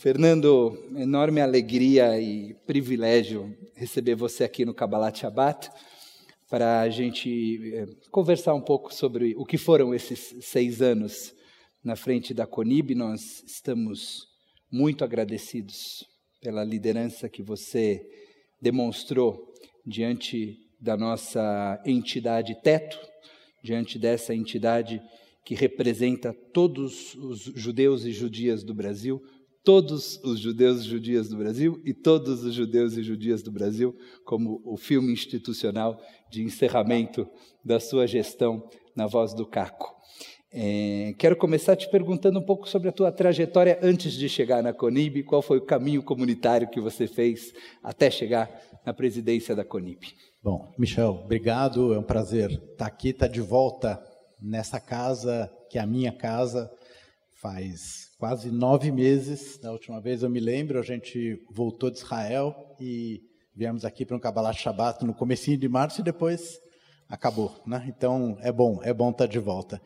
Fernando, enorme alegria e privilégio receber você aqui no Kabbalat Shabbat para a gente eh, conversar um pouco sobre o que foram esses seis anos na frente da Conib. Nós estamos muito agradecidos pela liderança que você demonstrou diante da nossa entidade teto, diante dessa entidade que representa todos os judeus e judias do Brasil, todos os judeus e judias do Brasil e todos os judeus e judias do Brasil, como o filme institucional de encerramento da sua gestão na voz do Caco. É, quero começar te perguntando um pouco sobre a tua trajetória antes de chegar na Conib, qual foi o caminho comunitário que você fez até chegar na presidência da Conib. Bom, Michel, obrigado, é um prazer estar aqui, estar de volta nessa casa, que é a minha casa, faz quase nove meses. Da última vez eu me lembro, a gente voltou de Israel e viemos aqui para um Kabbalah Shabbat no comecinho de março e depois acabou. Né? Então é bom, é bom estar de volta.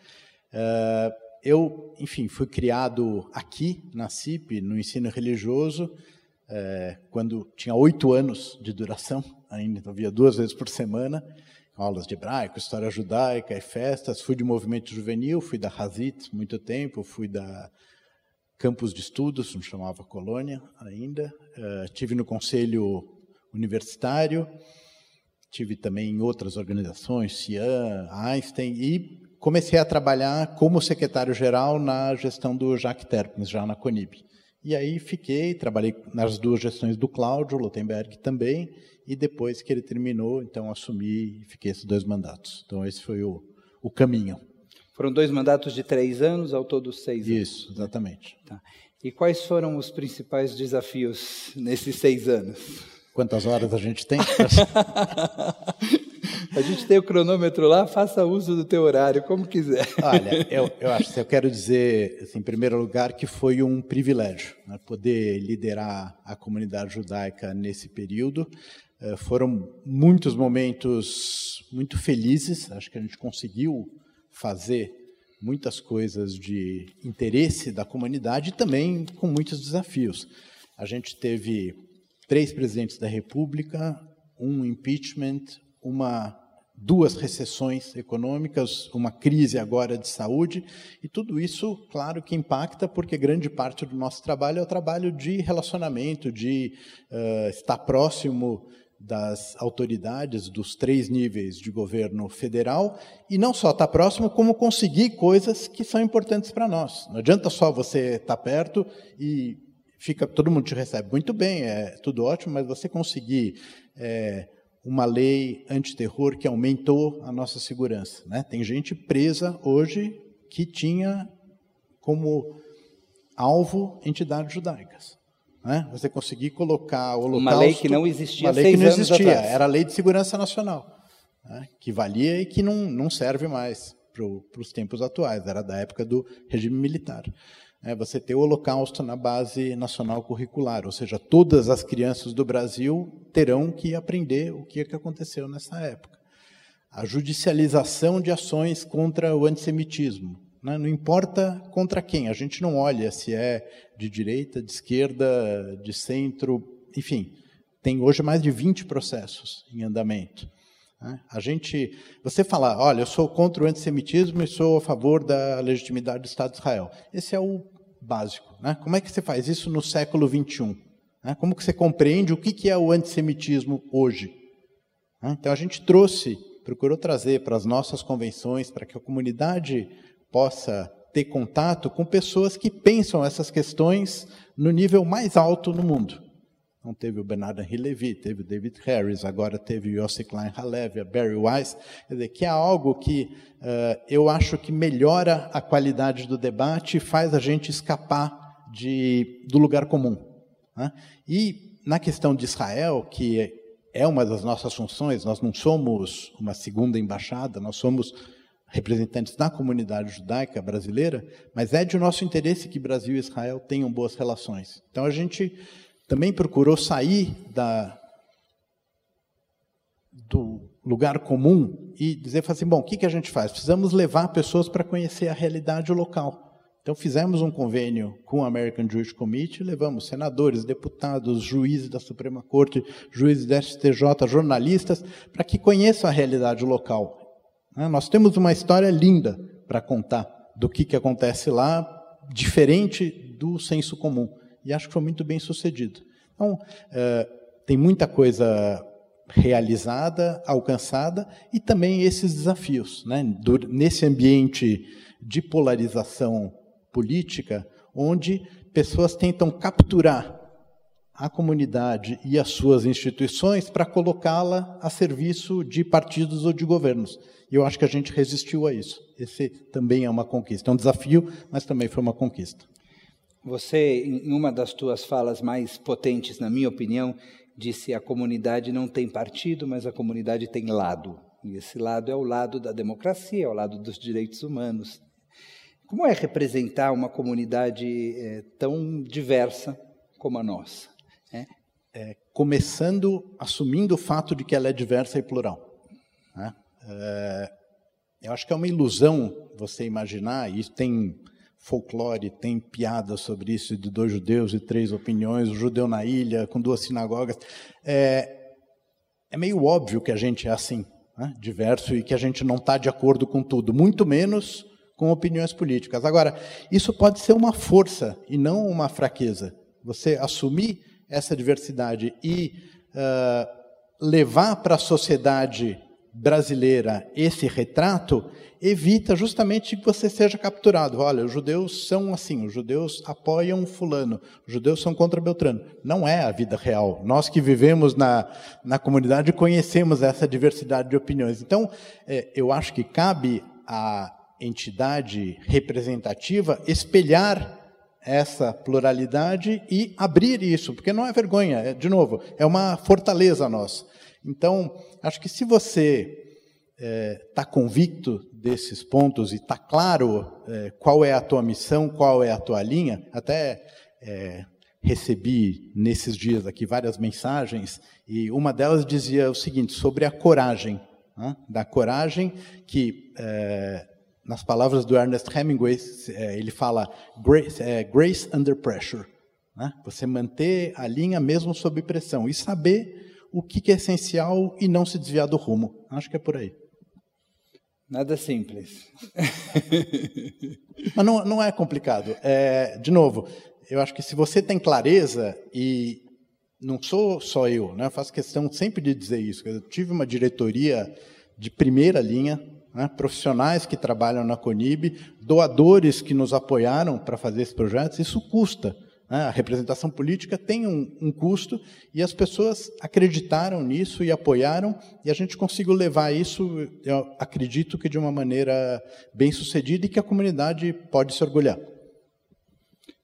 Uh, eu, enfim, fui criado aqui na CIP, no ensino religioso, uh, quando tinha oito anos de duração, ainda então via duas vezes por semana, aulas de hebraico, história judaica e festas. Fui de movimento juvenil, fui da Hazit muito tempo, fui da campus de estudos, não chamava Colônia ainda. Uh, tive no conselho universitário, tive também em outras organizações, CIAN, Einstein, e comecei a trabalhar como secretário-geral na gestão do Jacques Terpens, já na Conib. E aí fiquei, trabalhei nas duas gestões do Cláudio Lotenberg também, e depois que ele terminou, então assumi e fiquei esses dois mandatos. Então esse foi o, o caminho. Foram dois mandatos de três anos, ao todo seis anos. Isso, exatamente. Tá. E quais foram os principais desafios nesses seis anos? Quantas horas a gente tem? a gente tem o cronômetro lá, faça uso do teu horário, como quiser. Olha, eu, eu acho, eu quero dizer, assim, em primeiro lugar, que foi um privilégio né, poder liderar a comunidade judaica nesse período. Uh, foram muitos momentos muito felizes, acho que a gente conseguiu fazer muitas coisas de interesse da comunidade e também com muitos desafios. A gente teve três presidentes da República, um impeachment, uma duas recessões econômicas, uma crise agora de saúde, e tudo isso, claro que impacta, porque grande parte do nosso trabalho é o trabalho de relacionamento, de uh, estar próximo das autoridades dos três níveis de governo federal e não só estar próximo, como conseguir coisas que são importantes para nós. Não adianta só você estar perto e fica todo mundo te recebe muito bem, é tudo ótimo, mas você conseguir é, uma lei antiterror que aumentou a nossa segurança. Né? Tem gente presa hoje que tinha como alvo entidades judaicas. Né? Você conseguir colocar o. Uma lei que não existia Uma lei que não existia, atrás. era a Lei de Segurança Nacional, né? que valia e que não, não serve mais para os tempos atuais, era da época do regime militar. É você ter o holocausto na base nacional curricular, ou seja, todas as crianças do Brasil terão que aprender o que, é que aconteceu nessa época. A judicialização de ações contra o antissemitismo, né? Não importa contra quem, a gente não olha se é de direita, de esquerda, de centro, enfim. Tem hoje mais de 20 processos em andamento. Né? A gente, você falar, olha, eu sou contra o antissemitismo e sou a favor da legitimidade do Estado de Israel. Esse é o básico. Né? Como é que você faz isso no século 21? Né? Como que você compreende o que é o antissemitismo hoje? Né? Então a gente trouxe, procurou trazer para as nossas convenções, para que a comunidade possa ter contato com pessoas que pensam essas questões no nível mais alto no mundo. Não teve o Bernard Henry Levy, teve o David Harris, agora teve o Yossi Klein Halevi, a Barry Weiss, quer dizer, que é algo que uh, eu acho que melhora a qualidade do debate e faz a gente escapar de, do lugar comum. Né? E na questão de Israel, que é uma das nossas funções, nós não somos uma segunda embaixada, nós somos representantes da comunidade judaica brasileira, mas é de nosso interesse que Brasil e Israel tenham boas relações. Então a gente também procurou sair da, do lugar comum e dizer assim, bom, o que, que a gente faz? Precisamos levar pessoas para conhecer a realidade local. Então fizemos um convênio com o American Jewish Committee, levamos senadores, deputados, juízes da Suprema Corte, juízes da STJ, jornalistas, para que conheçam a realidade local. Né? Nós temos uma história linda para contar do que, que acontece lá, diferente do senso comum. E acho que foi muito bem sucedido. Então, é, tem muita coisa realizada, alcançada, e também esses desafios. Né? Nesse ambiente de polarização política, onde pessoas tentam capturar a comunidade e as suas instituições para colocá-la a serviço de partidos ou de governos. E eu acho que a gente resistiu a isso. Esse também é uma conquista. É um desafio, mas também foi uma conquista. Você, em uma das tuas falas mais potentes, na minha opinião, disse a comunidade não tem partido, mas a comunidade tem lado. E esse lado é o lado da democracia, é o lado dos direitos humanos. Como é representar uma comunidade é, tão diversa como a nossa? É? É, começando assumindo o fato de que ela é diversa e plural. Né? É, eu acho que é uma ilusão você imaginar, e tem folclore, tem piada sobre isso de dois judeus e três opiniões, o judeu na ilha, com duas sinagogas. É, é meio óbvio que a gente é assim, né? diverso, e que a gente não está de acordo com tudo, muito menos com opiniões políticas. Agora, isso pode ser uma força e não uma fraqueza. Você assumir essa diversidade e uh, levar para a sociedade brasileira esse retrato evita justamente que você seja capturado. Olha, os judeus são assim, os judeus apoiam fulano, os judeus são contra Beltrano. Não é a vida real. Nós que vivemos na, na comunidade conhecemos essa diversidade de opiniões. Então, é, eu acho que cabe à entidade representativa espelhar essa pluralidade e abrir isso, porque não é vergonha, é, de novo, é uma fortaleza nossa. Então, acho que se você está é, tá convicto desses pontos e está claro é, qual é a tua missão, qual é a tua linha, até é, recebi nesses dias aqui várias mensagens e uma delas dizia o seguinte sobre a coragem, né? da coragem que é, nas palavras do Ernest Hemingway é, ele fala grace, é, grace under pressure, né? você manter a linha mesmo sob pressão e saber o que é essencial e não se desviar do rumo. Acho que é por aí. Nada simples. Mas não, não é complicado. É, de novo, eu acho que se você tem clareza, e não sou só eu, né, eu faço questão sempre de dizer isso. Eu tive uma diretoria de primeira linha, né, profissionais que trabalham na Conib, doadores que nos apoiaram para fazer esses projetos, isso custa. Né? A representação política tem um, um, custo e as pessoas acreditaram nisso e apoiaram, e a gente conseguiu levar isso, eu acredito que de uma maneira bem sucedida e que a comunidade pode se orgulhar.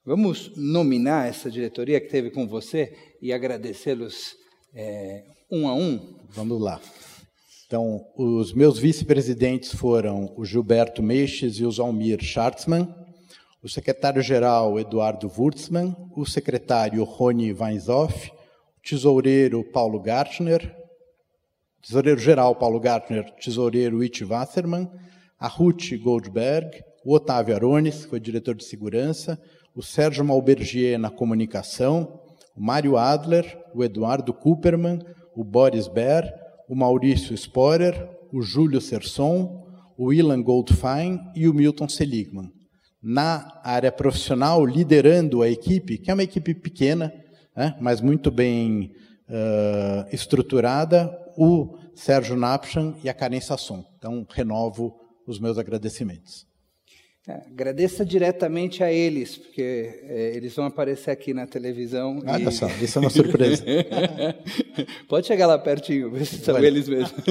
Vamos nominar essa diretoria que teve com você e agradecê-los é, um a um? Vamos lá. Então, os meus vice-presidentes foram o Gilberto Meixes e o Zalmir Schartzmann o secretário-geral Eduardo Wurtzmann, o secretário Rony Weinzoff, o tesoureiro Paulo Gartner, tesoureiro-geral Paulo Gartner, tesoureiro It Wasserman, a Ruth Goldberg, o Otávio Arones, que foi diretor de segurança, o Sérgio Malbergier na comunicação, o Mário Adler, o Eduardo Cooperman, o Boris Ber, o Maurício Sporer, o Júlio Serson, o Ilan Goldfein e o Milton Seligman na área profissional, liderando a equipe, que é uma equipe pequena, né, mas muito bem uh, estruturada, o Sérgio Napchan e a Karen Sasson. Então, renovo os meus agradecimentos. É, agradeça diretamente a eles, porque é, eles vão aparecer aqui na televisão. Olha e... só, isso é uma surpresa. Pode chegar lá pertinho, ver se são Olha. eles mesmos.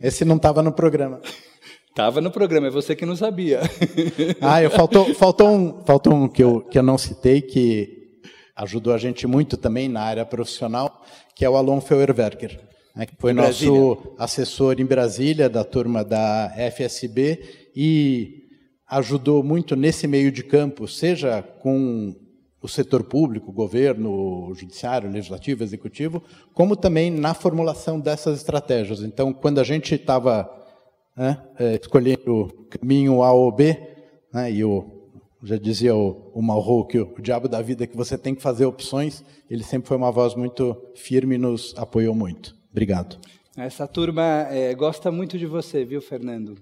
Esse não estava no programa. Estava no programa, é você que não sabia. ah, eu, faltou, faltou, um, faltou um que eu, que eu não citei, que ajudou a gente muito também na área profissional, que é o Alon Feuerwerker, né, que foi nosso assessor em Brasília, da turma da FSB, e ajudou muito nesse meio de campo, seja com o setor público, governo, judiciário, legislativo, executivo, como também na formulação dessas estratégias. Então, quando a gente estava né, é, escolhendo o caminho A ou B, né, e o, já dizia o, o Malraux que o, o diabo da vida é que você tem que fazer opções, ele sempre foi uma voz muito firme e nos apoiou muito. Obrigado. Essa turma é, gosta muito de você, viu, Fernando?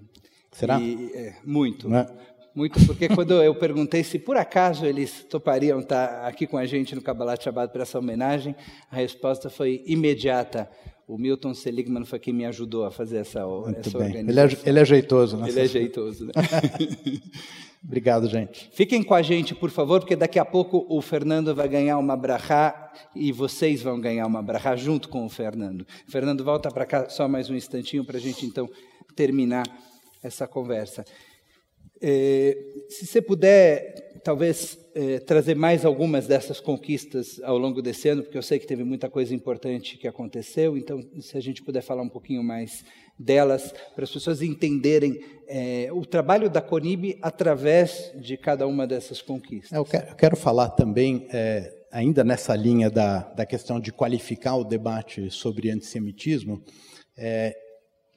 Será? E, é, muito. É? Muito, porque quando eu perguntei se por acaso eles topariam estar aqui com a gente no Kabbalat Shabbat para essa homenagem, a resposta foi imediata. O Milton Seligman foi quem me ajudou a fazer essa, Muito essa bem. organização. Ele é, ele é jeitoso, né? Ele é jeitoso. Né? Obrigado, gente. Fiquem com a gente, por favor, porque daqui a pouco o Fernando vai ganhar uma brachá e vocês vão ganhar uma brachá junto com o Fernando. Fernando, volta para cá só mais um instantinho para a gente então terminar essa conversa. É, se você puder, talvez, é, trazer mais algumas dessas conquistas ao longo desse ano, porque eu sei que teve muita coisa importante que aconteceu, então, se a gente puder falar um pouquinho mais delas, para as pessoas entenderem é, o trabalho da CONIB através de cada uma dessas conquistas. Eu quero, eu quero falar também, é, ainda nessa linha da, da questão de qualificar o debate sobre antissemitismo, é,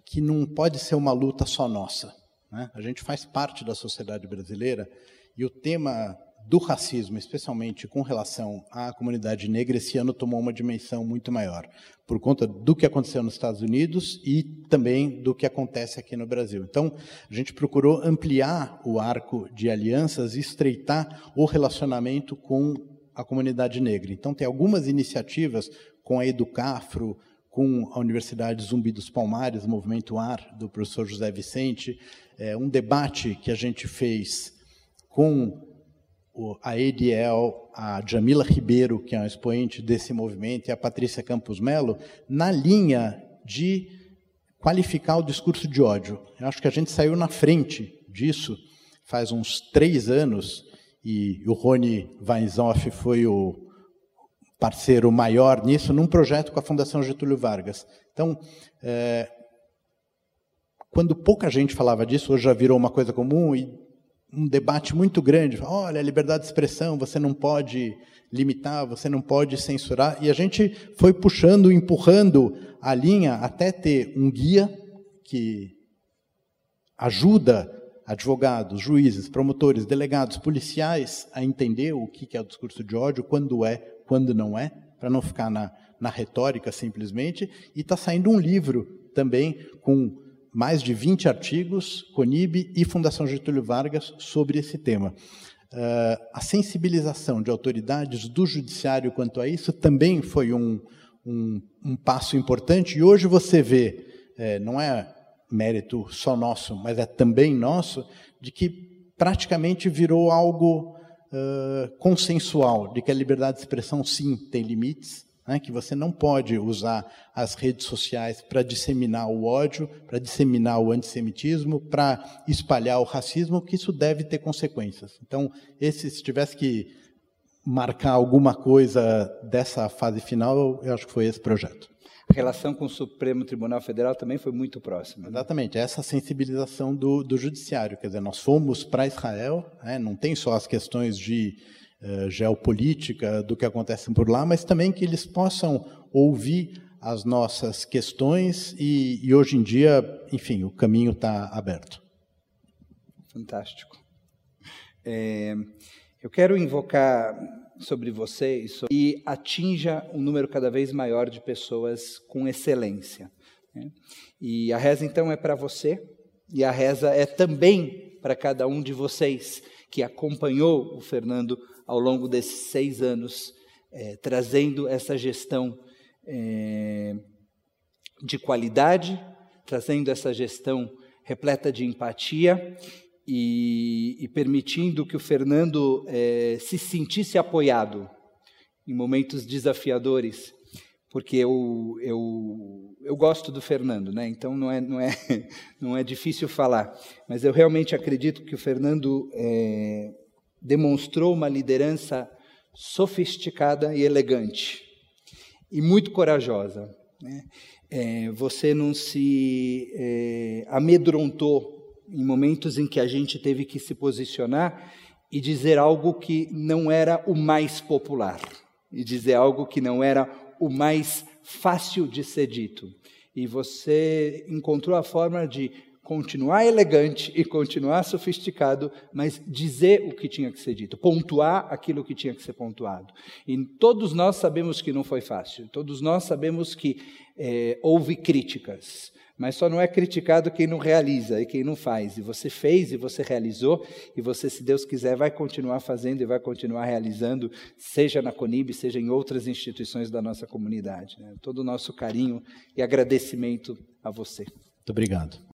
que não pode ser uma luta só nossa. Né? A gente faz parte da sociedade brasileira e o tema do racismo, especialmente com relação à comunidade negra, esse ano tomou uma dimensão muito maior, por conta do que aconteceu nos Estados Unidos e também do que acontece aqui no Brasil. Então, a gente procurou ampliar o arco de alianças e estreitar o relacionamento com a comunidade negra. Então, tem algumas iniciativas com a Educafro, com a Universidade Zumbi dos Palmares, o Movimento AR, do professor José Vicente, é, um debate que a gente fez com a Ediel, a Jamila Ribeiro, que é um expoente desse movimento, e a Patrícia Campos Melo, na linha de qualificar o discurso de ódio. Eu acho que a gente saiu na frente disso faz uns três anos, e o Rony Weinzoff foi o parceiro maior nisso, num projeto com a Fundação Getúlio Vargas. Então, é, quando pouca gente falava disso, hoje já virou uma coisa comum e um debate muito grande. Olha, liberdade de expressão, você não pode limitar, você não pode censurar. E a gente foi puxando, empurrando a linha até ter um guia que ajuda advogados, juízes, promotores, delegados, policiais a entender o que é o discurso de ódio, quando é, quando não é, para não ficar na, na retórica simplesmente. E está saindo um livro também com mais de 20 artigos, CONIB e Fundação Getúlio Vargas, sobre esse tema. Uh, a sensibilização de autoridades do judiciário quanto a isso também foi um, um, um passo importante, e hoje você vê, é, não é mérito só nosso, mas é também nosso, de que praticamente virou algo uh, consensual, de que a liberdade de expressão, sim, tem limites, né, que você não pode usar as redes sociais para disseminar o ódio, para disseminar o antissemitismo, para espalhar o racismo, que isso deve ter consequências. Então, esse, se tivesse que marcar alguma coisa dessa fase final, eu acho que foi esse projeto. A relação com o Supremo Tribunal Federal também foi muito próxima. Né? Exatamente, essa sensibilização do, do judiciário. Quer dizer, nós fomos para Israel, né, não tem só as questões de eh, geopolítica do que acontece por lá, mas também que eles possam ouvir as nossas questões e, e hoje em dia, enfim, o caminho está aberto. Fantástico. É, eu quero invocar sobre vocês e atinja um número cada vez maior de pessoas com excelência. Né? E a reza então é para você e a reza é também para cada um de vocês que acompanhou o Fernando ao longo desses seis anos, é, trazendo essa gestão é, de qualidade, trazendo essa gestão repleta de empatia e, e permitindo que o Fernando é, se sentisse apoiado em momentos desafiadores, porque eu, eu, eu gosto do Fernando, né? então não é, não, é, não é difícil falar, mas eu realmente acredito que o Fernando é, demonstrou uma liderança sofisticada e elegante, e muito corajosa. Né? É, você não se é, amedrontou em momentos em que a gente teve que se posicionar e dizer algo que não era o mais popular, e dizer algo que não era o mais fácil de ser dito. E você encontrou a forma de continuar elegante e continuar sofisticado, mas dizer o que tinha que ser dito, pontuar aquilo que tinha que ser pontuado. E todos nós sabemos que não foi fácil, todos nós sabemos que é, houve críticas, mas só não é criticado quem não realiza e quem não faz. E você fez e você realizou, e você, se Deus quiser, vai continuar fazendo e vai continuar realizando, seja na Conib, seja em outras instituições da nossa comunidade. Né? Todo o nosso carinho e agradecimento a você. Muito obrigado.